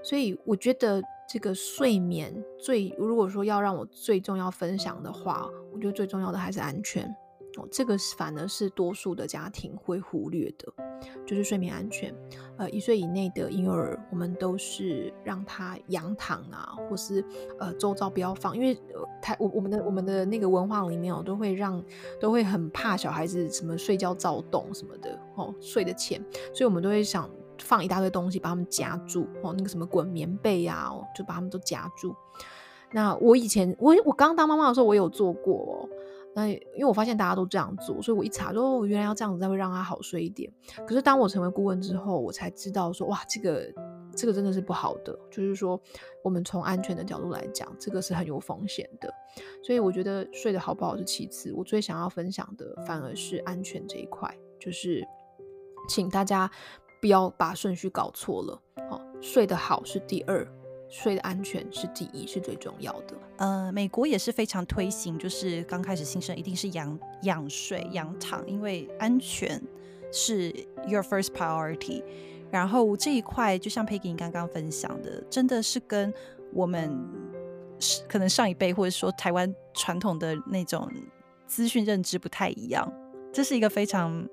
Speaker 1: 所以我觉得这个睡眠最，如果说要让我最重要分享的话，我觉得最重要的还是安全。哦，这个反而是多数的家庭会忽略的，就是睡眠安全。呃，一岁以内的婴儿，我们都是让他仰躺啊，或是呃周遭不要放，因为呃太我我们的我们的那个文化里面哦，都会让都会很怕小孩子什么睡觉躁动什么的哦，睡得浅，所以我们都会想放一大堆东西把他们夹住哦，那个什么滚棉被啊，就把他们都夹住。那我以前我我刚当妈妈的时候，我有做过哦。那因为我发现大家都这样做，所以我一查说，哦，原来要这样子才会让他好睡一点。可是当我成为顾问之后，我才知道说，哇，这个这个真的是不好的。就是说，我们从安全的角度来讲，这个是很有风险的。所以我觉得睡得好不好是其次，我最想要分享的反而是安全这一块。就是请大家不要把顺序搞错了，哦，睡得好是第二。睡的安全是第一，是最重要的。
Speaker 2: 呃，美国也是非常推行，就是刚开始新生一定是仰仰睡、仰躺，因为安全是 your first priority。然后这一块，就像 Peggy 刚刚分享的，真的是跟我们可能上一辈或者说台湾传统的那种资讯认知不太一样。这是一个非常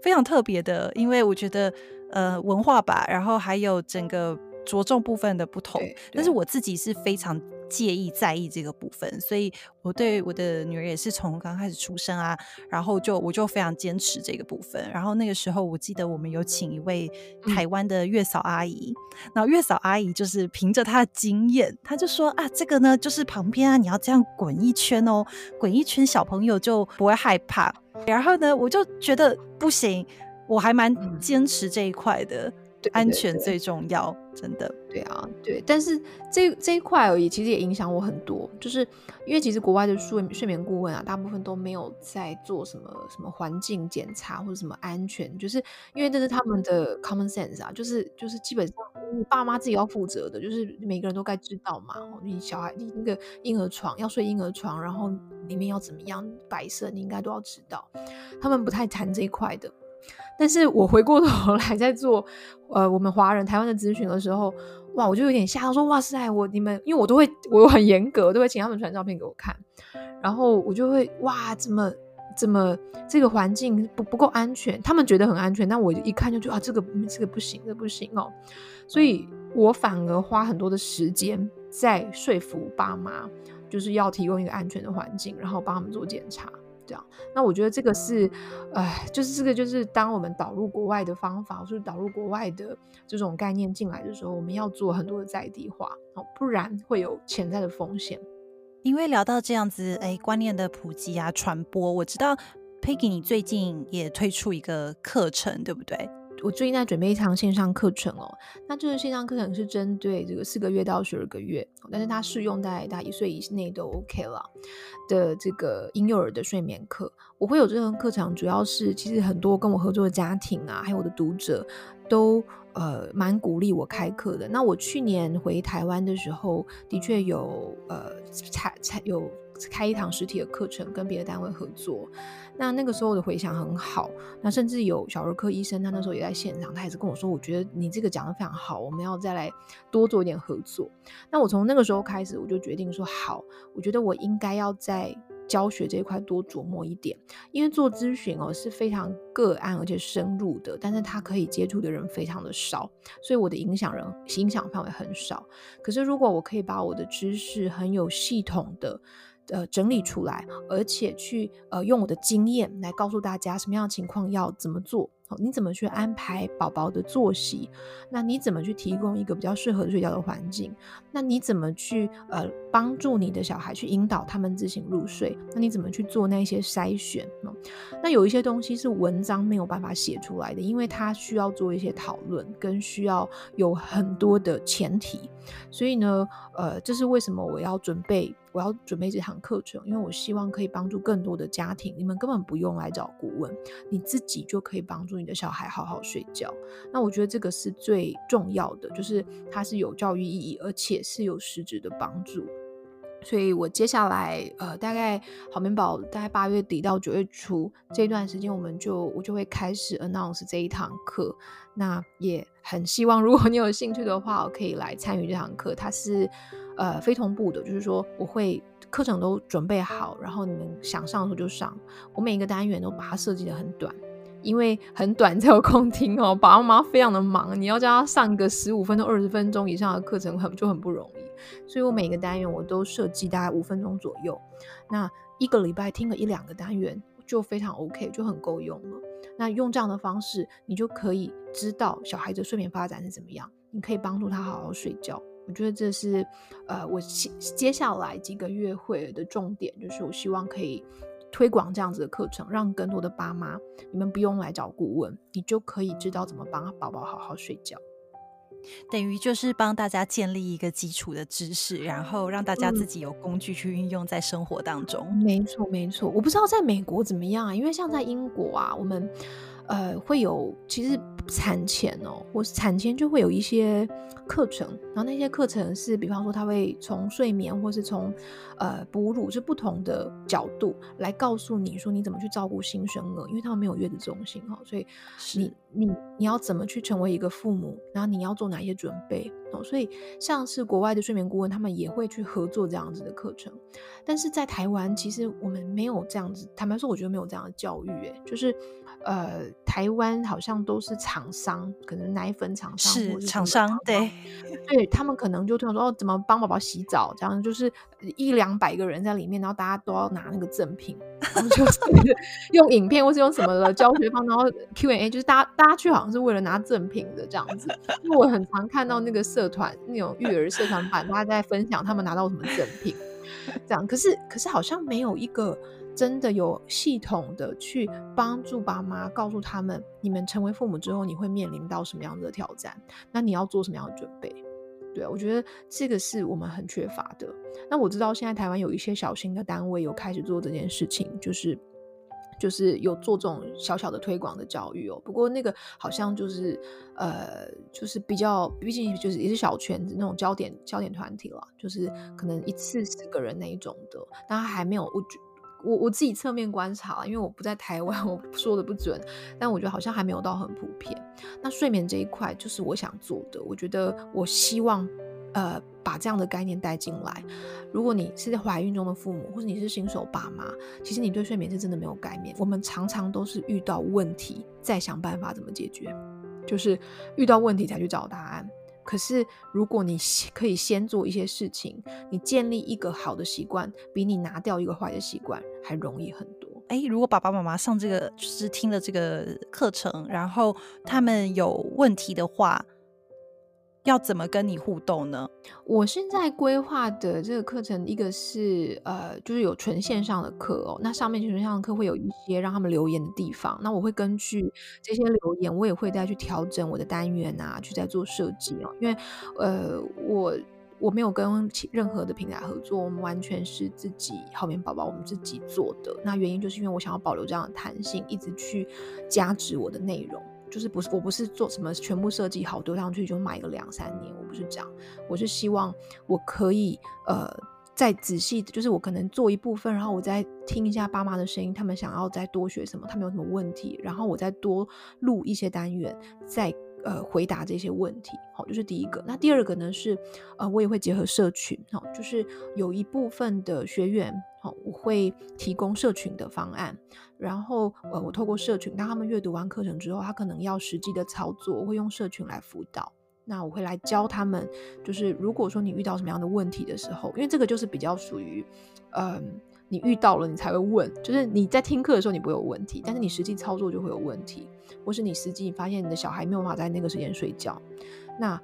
Speaker 2: 非常特别的，因为我觉得呃文化吧，然后还有整个。着重部分的不同，但是我自己是非常介意在意这个部分，所以我对我的女儿也是从刚开始出生啊，然后就我就非常坚持这个部分。然后那个时候，我记得我们有请一位台湾的月嫂阿姨，那、嗯、月嫂阿姨就是凭着她的经验，她就说啊，这个呢就是旁边啊，你要这样滚一圈哦，滚一圈小朋友就不会害怕。然后呢，我就觉得不行，我还蛮坚持这一块的。嗯安全最重要，真的。
Speaker 1: 对啊，对。但是这这一块而已，其实也影响我很多。就是因为其实国外的睡睡眠顾问啊，大部分都没有在做什么什么环境检查或者什么安全，就是因为这是他们的 common sense 啊，就是就是基本上你爸妈自己要负责的，就是每个人都该知道嘛。你小孩你那个婴儿床要睡婴儿床，然后里面要怎么样摆设，你应该都要知道。他们不太谈这一块的。但是我回过头来在做，呃，我们华人台湾的咨询的时候，哇，我就有点吓到，说哇塞，我你们，因为我都会，我很严格，都会请他们传照片给我看，然后我就会哇，怎么怎么这个环境不不够安全？他们觉得很安全，但我一看就觉得啊，这个这个不行，这不行哦，所以我反而花很多的时间在说服爸妈，就是要提供一个安全的环境，然后帮他们做检查。这样，那我觉得这个是，哎，就是这个就是当我们导入国外的方法，或是导入国外的这种概念进来的时候，我们要做很多的在地化哦，不然会有潜在的风险。
Speaker 2: 因为聊到这样子，哎，观念的普及啊，传播，我知道 Peggy 你最近也推出一个课程，对不对？
Speaker 1: 我最近在准备一堂线上课程哦，那这个线上课程是针对这个四个月到十二个月，但是它适用在大一岁以内都 OK 了的这个婴幼儿的睡眠课。我会有这堂课程，主要是其实很多跟我合作的家庭啊，还有我的读者都呃蛮鼓励我开课的。那我去年回台湾的时候，的确有呃才才有。开一堂实体的课程，跟别的单位合作，那那个时候的回响很好，那甚至有小儿科医生，他那时候也在现场，他也是跟我说，我觉得你这个讲得非常好，我们要再来多做一点合作。那我从那个时候开始，我就决定说，好，我觉得我应该要在教学这一块多琢磨一点，因为做咨询哦是非常个案而且深入的，但是他可以接触的人非常的少，所以我的影响人影响范围很少。可是如果我可以把我的知识很有系统的呃整理出来，而且去呃用我的经验来告诉大家什么样的情况要怎么做。你怎么去安排宝宝的作息？那你怎么去提供一个比较适合睡觉的环境？那你怎么去呃帮助你的小孩去引导他们自行入睡？那你怎么去做那些筛选呢？那有一些东西是文章没有办法写出来的，因为它需要做一些讨论，跟需要有很多的前提。所以呢，呃，这是为什么我要准备。我要准备这堂课程，因为我希望可以帮助更多的家庭。你们根本不用来找顾问，你自己就可以帮助你的小孩好好睡觉。那我觉得这个是最重要的，就是它是有教育意义，而且是有实质的帮助。所以我接下来呃，大概好眠宝大概八月底到九月初这段时间，我们就我就会开始 announce 这一堂课。那也很希望，如果你有兴趣的话，我可以来参与这堂课。它是。呃，非同步的，就是说我会课程都准备好，然后你们想上的时候就上。我每一个单元都把它设计的很短，因为很短才有空听哦。爸爸妈妈非常的忙，你要叫他上个十五分钟、二十分钟以上的课程，很就很不容易。所以我每个单元我都设计大概五分钟左右。那一个礼拜听个一两个单元就非常 OK，就很够用了。那用这样的方式，你就可以知道小孩子睡眠发展是怎么样，你可以帮助他好好睡觉。我觉得这是，呃，我接下来几个月会的重点，就是我希望可以推广这样子的课程，让更多的爸妈，你们不用来找顾问，你就可以知道怎么帮宝宝好好睡觉。
Speaker 2: 等于就是帮大家建立一个基础的知识，然后让大家自己有工具去运用在生活当中。
Speaker 1: 嗯，没错，没错。我不知道在美国怎么样啊，因为像在英国啊，我们。呃，会有其实产前哦，或是产前就会有一些课程，然后那些课程是，比方说他会从睡眠，或是从呃哺乳，是不同的角度来告诉你说你怎么去照顾新生儿，因为他们没有月子中心哈，所以你你你要怎么去成为一个父母，然后你要做哪些准备哦，所以像是国外的睡眠顾问，他们也会去合作这样子的课程，但是在台湾其实我们没有这样子，坦白说，我觉得没有这样的教育，哎，就是。呃，台湾好像都是厂商，可能奶粉厂商是
Speaker 2: 厂商，对，
Speaker 1: 对他们可能就突然说哦，怎么帮宝宝洗澡，这样就是一两百个人在里面，然后大家都要拿那个赠品，然后就是 用影片或是用什么的教学方，然后 Q&A，就是大家大家去好像是为了拿赠品的这样子。因为我很常看到那个社团那种育儿社团版，大家在分享他们拿到什么赠品，这样。可是可是好像没有一个。真的有系统的去帮助爸妈，告诉他们，你们成为父母之后，你会面临到什么样的挑战？那你要做什么样的准备？对，我觉得这个是我们很缺乏的。那我知道现在台湾有一些小型的单位有开始做这件事情，就是就是有做这种小小的推广的教育哦。不过那个好像就是呃，就是比较，毕竟就是也是小圈子那种焦点焦点团体了，就是可能一次十个人那一种的，但还没有我觉。我我自己侧面观察，因为我不在台湾，我说的不准，但我觉得好像还没有到很普遍。那睡眠这一块就是我想做的，我觉得我希望呃把这样的概念带进来。如果你是在怀孕中的父母，或者你是新手爸妈，其实你对睡眠是真的没有概念。我们常常都是遇到问题再想办法怎么解决，就是遇到问题才去找答案。可是，如果你可以先做一些事情，你建立一个好的习惯，比你拿掉一个坏的习惯还容易很多。
Speaker 2: 哎，如果爸爸妈妈上这个就是听了这个课程，然后他们有问题的话。要怎么跟你互动呢？
Speaker 1: 我现在规划的这个课程，一个是呃，就是有纯线上的课哦。那上面纯线上的课会有一些让他们留言的地方，那我会根据这些留言，我也会再去调整我的单元啊，去再做设计哦。因为呃，我我没有跟任何的平台合作，我们完全是自己好眠宝宝我们自己做的。那原因就是因为我想要保留这样的弹性，一直去加值我的内容。就是不是，我不是做什么全部设计好丢上去就卖个两三年，我不是这样，我是希望我可以呃再仔细，就是我可能做一部分，然后我再听一下爸妈的声音，他们想要再多学什么，他们有什么问题，然后我再多录一些单元，再呃回答这些问题。好，就是第一个。那第二个呢是呃我也会结合社群，好，就是有一部分的学员。我会提供社群的方案，然后呃，我透过社群，当他们阅读完课程之后，他可能要实际的操作，我会用社群来辅导。那我会来教他们，就是如果说你遇到什么样的问题的时候，因为这个就是比较属于，嗯，你遇到了你才会问，就是你在听课的时候你不会有问题，但是你实际操作就会有问题，或是你实际发现你的小孩没有办法在那个时间睡觉，那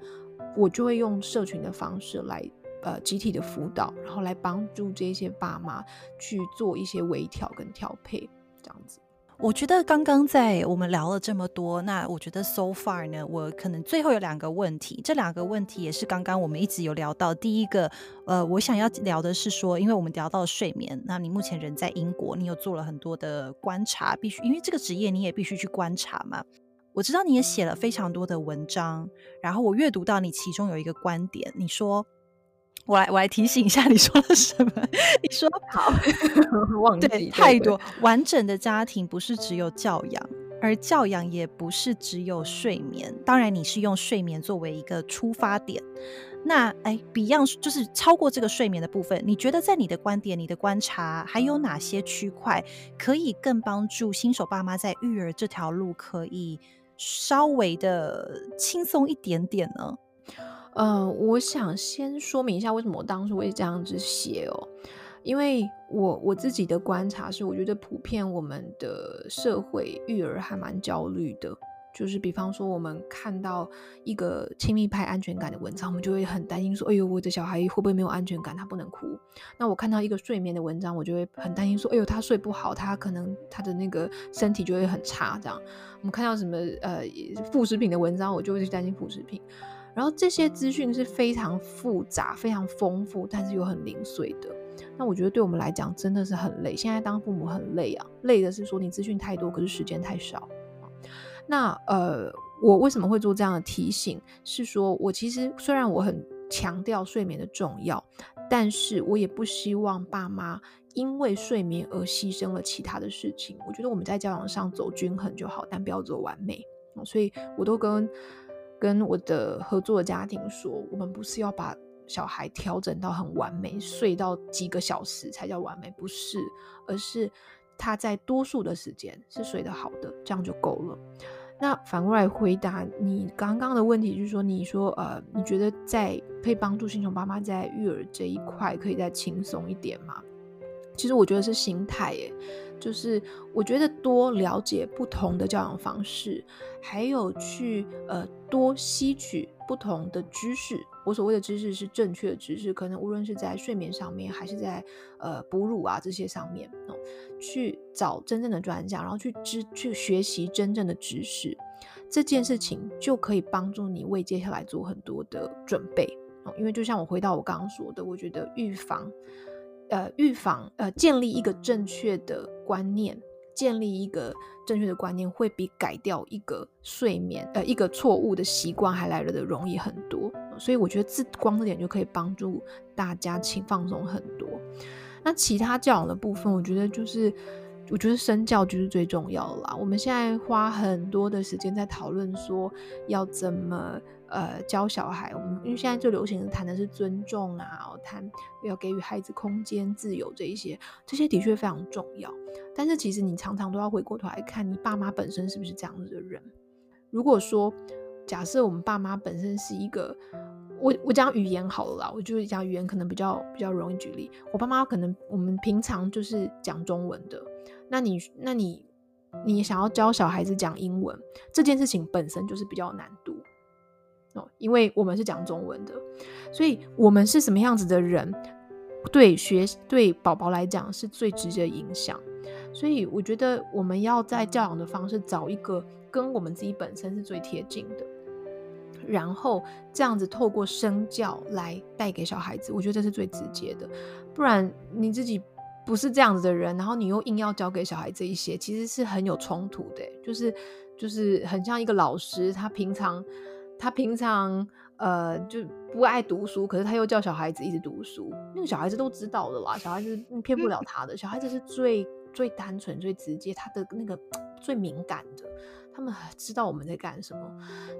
Speaker 1: 我就会用社群的方式来，呃，集体的辅导，然后来帮助这些爸妈去做一些微调跟调配，这样子。
Speaker 2: 我觉得刚刚在我们聊了这么多，那我觉得 so far 呢，我可能最后有两个问题，这两个问题也是刚刚我们一直有聊到。第一个，呃，我想要聊的是说，因为我们聊到睡眠，那你目前人在英国，你有做了很多的观察，必须因为这个职业你也必须去观察嘛。我知道你也写了非常多的文章，然后我阅读到你其中有一个观点，你说。我来，我来提醒一下，你说了什么？你说
Speaker 1: 好，忘记
Speaker 2: 对太多。完整的家庭不是只有教养，而教养也不是只有睡眠。当然，你是用睡眠作为一个出发点。那哎，Beyond 就是超过这个睡眠的部分，你觉得在你的观点、你的观察，还有哪些区块可以更帮助新手爸妈在育儿这条路可以稍微的轻松一点点呢？
Speaker 1: 呃，我想先说明一下为什么我当初会这样子写哦，因为我我自己的观察是，我觉得普遍我们的社会育儿还蛮焦虑的，就是比方说我们看到一个亲密派安全感的文章，我们就会很担心说，哎呦，我的小孩会不会没有安全感，他不能哭。那我看到一个睡眠的文章，我就会很担心说，哎呦，他睡不好，他可能他的那个身体就会很差。这样，我们看到什么呃副食品的文章，我就会去担心副食品。然后这些资讯是非常复杂、非常丰富，但是又很零碎的。那我觉得对我们来讲真的是很累。现在当父母很累啊，累的是说你资讯太多，可是时间太少。那呃，我为什么会做这样的提醒？是说我其实虽然我很强调睡眠的重要，但是我也不希望爸妈因为睡眠而牺牲了其他的事情。我觉得我们在教养上走均衡就好，但不要走完美。所以我都跟。跟我的合作的家庭说，我们不是要把小孩调整到很完美，睡到几个小时才叫完美，不是，而是他在多数的时间是睡得好的，这样就够了。那反过来回答你刚刚的问题，就是说，你说呃，你觉得在可以帮助新手爸妈在育儿这一块可以再轻松一点吗？其实我觉得是心态耶。就是我觉得多了解不同的教养方式，还有去呃多吸取不同的知识。我所谓的知识是正确的知识，可能无论是在睡眠上面，还是在呃哺乳啊这些上面，哦，去找真正的专家，然后去知去学习真正的知识，这件事情就可以帮助你为接下来做很多的准备。哦，因为就像我回到我刚刚说的，我觉得预防。呃，预防呃，建立一个正确的观念，建立一个正确的观念，会比改掉一个睡眠呃一个错误的习惯还来得容易很多。所以我觉得这光这点就可以帮助大家轻放松很多。那其他教养的部分，我觉得就是我觉得身教就是最重要的啦。我们现在花很多的时间在讨论说要怎么。呃，教小孩，我们因为现在最流行的谈的是尊重啊，谈要给予孩子空间、自由这一些，这些的确非常重要。但是其实你常常都要回过头来看，你爸妈本身是不是这样子的人？如果说假设我们爸妈本身是一个，我我讲语言好了啦，我就讲语言可能比较比较容易举例。我爸妈可能我们平常就是讲中文的，那你那你你想要教小孩子讲英文，这件事情本身就是比较难度。哦，因为我们是讲中文的，所以我们是什么样子的人，对学对宝宝来讲是最直接影响。所以我觉得我们要在教养的方式找一个跟我们自己本身是最贴近的，然后这样子透过身教来带给小孩子，我觉得这是最直接的。不然你自己不是这样子的人，然后你又硬要教给小孩这一些，其实是很有冲突的，就是就是很像一个老师，他平常。他平常呃就不爱读书，可是他又叫小孩子一直读书，那个小孩子都知道的啦，小孩子骗不了他的，小孩子是最最单纯、最直接，他的那个最敏感的，他们知道我们在干什么，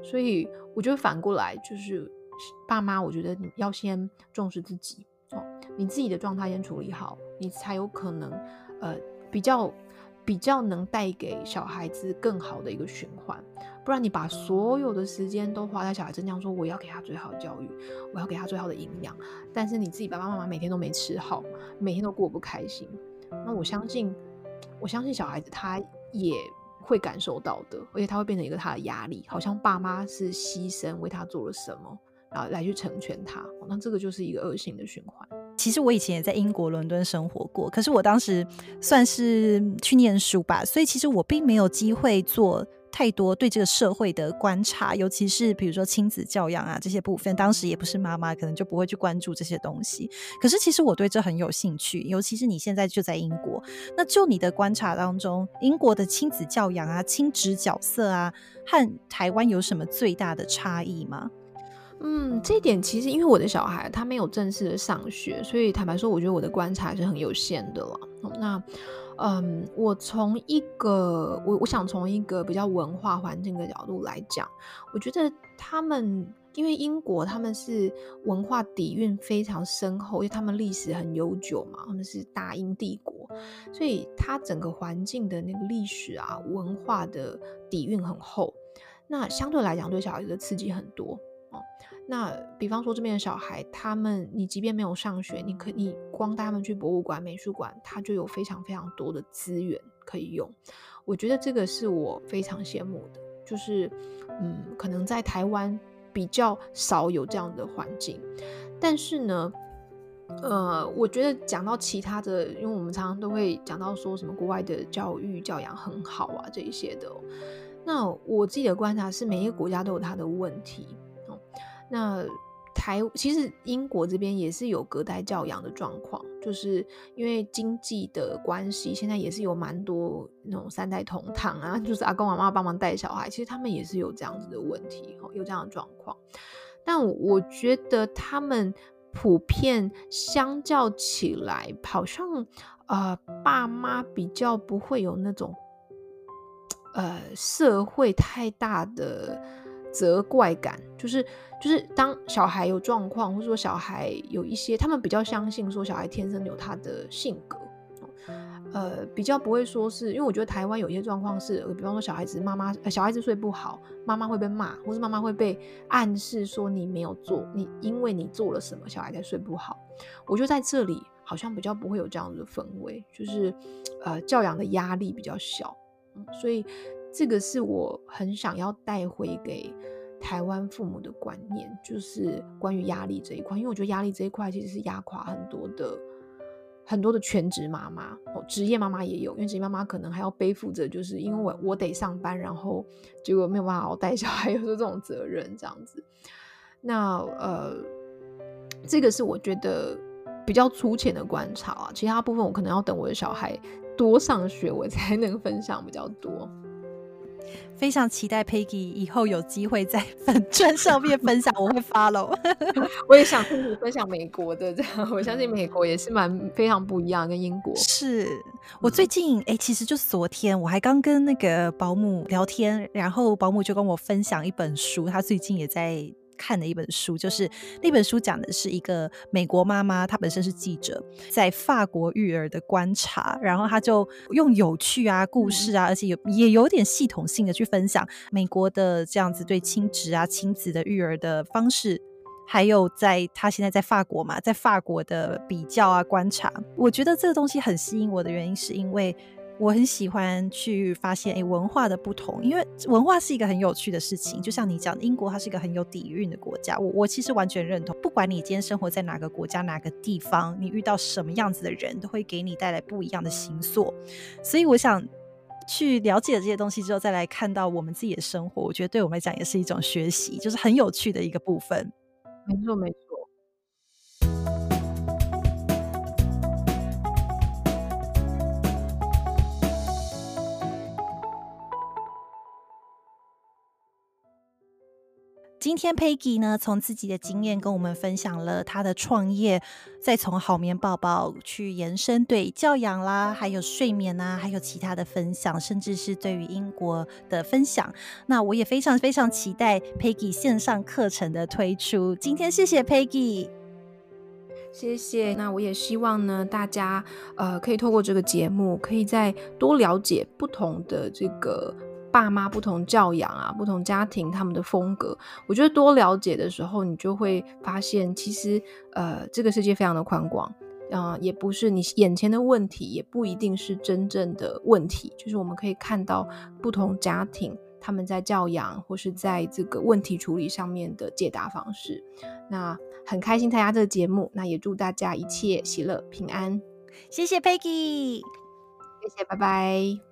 Speaker 1: 所以我觉得反过来就是爸妈，我觉得你要先重视自己哦，你自己的状态先处理好，你才有可能呃比较。比较能带给小孩子更好的一个循环。不然你把所有的时间都花在小孩子身上，说我要给他最好的教育，我要给他最好的营养，但是你自己爸爸妈妈每天都没吃好，每天都过不开心，那我相信，我相信小孩子他也会感受到的，而且他会变成一个他的压力，好像爸妈是牺牲为他做了什么，然后来去成全他，那这个就是一个恶性的循环。
Speaker 2: 其实我以前也在英国伦敦生活过，可是我当时算是去念书吧，所以其实我并没有机会做太多对这个社会的观察，尤其是比如说亲子教养啊这些部分，当时也不是妈妈，可能就不会去关注这些东西。可是其实我对这很有兴趣，尤其是你现在就在英国，那就你的观察当中，英国的亲子教养啊、亲职角色啊，和台湾有什么最大的差异吗？
Speaker 1: 嗯，这点其实因为我的小孩他没有正式的上学，所以坦白说，我觉得我的观察是很有限的了。那。嗯，我从一个我我想从一个比较文化环境的角度来讲，我觉得他们因为英国他们是文化底蕴非常深厚，因为他们历史很悠久嘛，他们是大英帝国，所以它整个环境的那个历史啊，文化的底蕴很厚，那相对来讲对小孩子的刺激很多。那比方说这边的小孩，他们你即便没有上学，你可你光带他们去博物馆、美术馆，他就有非常非常多的资源可以用。我觉得这个是我非常羡慕的，就是嗯，可能在台湾比较少有这样的环境。但是呢，呃，我觉得讲到其他的，因为我们常常都会讲到说什么国外的教育教养很好啊这一些的。那我自己的观察是，每一个国家都有它的问题。那台其实英国这边也是有隔代教养的状况，就是因为经济的关系，现在也是有蛮多那种三代同堂啊，就是阿公阿妈帮忙带小孩，其实他们也是有这样子的问题，有这样的状况。但我觉得他们普遍相较起来，好像呃爸妈比较不会有那种呃社会太大的。责怪感就是就是当小孩有状况，或者说小孩有一些，他们比较相信说小孩天生有他的性格，呃，比较不会说是因为我觉得台湾有些状况是，比方说小孩子妈妈小孩子睡不好，妈妈会被骂，或是妈妈会被暗示说你没有做，你因为你做了什么，小孩才睡不好。我觉得在这里好像比较不会有这样的氛围，就是呃教养的压力比较小，嗯，所以。这个是我很想要带回给台湾父母的观念，就是关于压力这一块。因为我觉得压力这一块其实是压垮很多的很多的全职妈妈哦，职业妈妈也有，因为职业妈妈可能还要背负着，就是因为我我得上班，然后结果没有办法带小孩，有时候这种责任这样子。那呃，这个是我觉得比较粗浅的观察啊，其他部分我可能要等我的小孩多上学，我才能分享比较多。
Speaker 2: 非常期待 Peggy 以后有机会在粉砖上面分享，我会 follow。
Speaker 1: 我也想听你分享美国的，这样我相信美国也是蛮非常不一样，跟英国。
Speaker 2: 是我最近哎、欸，其实就是昨天我还刚跟那个保姆聊天，然后保姆就跟我分享一本书，他最近也在。看的一本书，就是那本书讲的是一个美国妈妈，她本身是记者，在法国育儿的观察，然后她就用有趣啊故事啊，而且有也有点系统性的去分享美国的这样子对亲职啊亲子的育儿的方式，还有在她现在在法国嘛，在法国的比较啊观察，我觉得这个东西很吸引我的原因是因为。我很喜欢去发现，诶，文化的不同，因为文化是一个很有趣的事情。就像你讲，英国它是一个很有底蕴的国家，我我其实完全认同。不管你今天生活在哪个国家、哪个地方，你遇到什么样子的人，都会给你带来不一样的形塑。所以我想去了解这些东西之后，再来看到我们自己的生活，我觉得对我们来讲也是一种学习，就是很有趣的一个部分。
Speaker 1: 没错，没错。
Speaker 2: 今天 Peggy 呢，从自己的经验跟我们分享了她的创业，再从好眠宝宝去延伸对教养啦，还有睡眠啊，还有其他的分享，甚至是对于英国的分享。那我也非常非常期待 Peggy 线上课程的推出。今天谢谢 Peggy，
Speaker 1: 谢谢。那我也希望呢，大家呃可以透过这个节目，可以再多了解不同的这个爸妈、不同教养啊、不同家庭他们的风格。我觉得多了解的时候，你就会发现，其实呃这个世界非常的宽广啊、呃，也不是你眼前的问题，也不一定是真正的问题。就是我们可以看到不同家庭。他们在教养或是在这个问题处理上面的解答方式，那很开心参加这个节目，那也祝大家一切喜乐平安。
Speaker 2: 谢谢 Peggy，
Speaker 1: 谢谢，拜拜。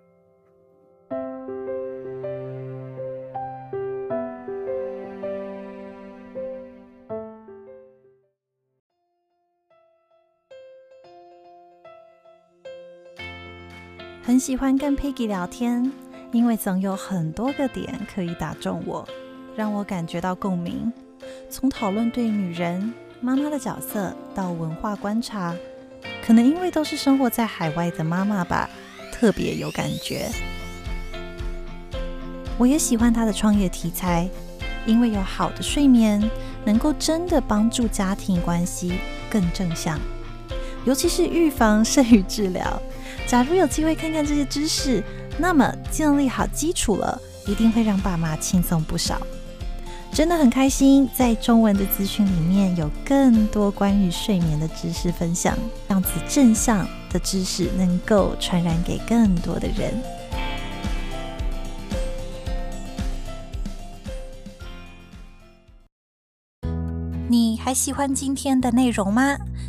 Speaker 2: 喜欢跟 Peggy 聊天。因为总有很多个点可以打中我，让我感觉到共鸣。从讨论对女人、妈妈的角色到文化观察，可能因为都是生活在海外的妈妈吧，特别有感觉。我也喜欢她的创业题材，因为有好的睡眠，能够真的帮助家庭关系更正向，尤其是预防胜于治疗。假如有机会看看这些知识。那么建立好基础了，一定会让爸妈轻松不少。真的很开心，在中文的资讯里面有更多关于睡眠的知识分享，这样子正向的知识能够传染给更多的人。你还喜欢今天的内容吗？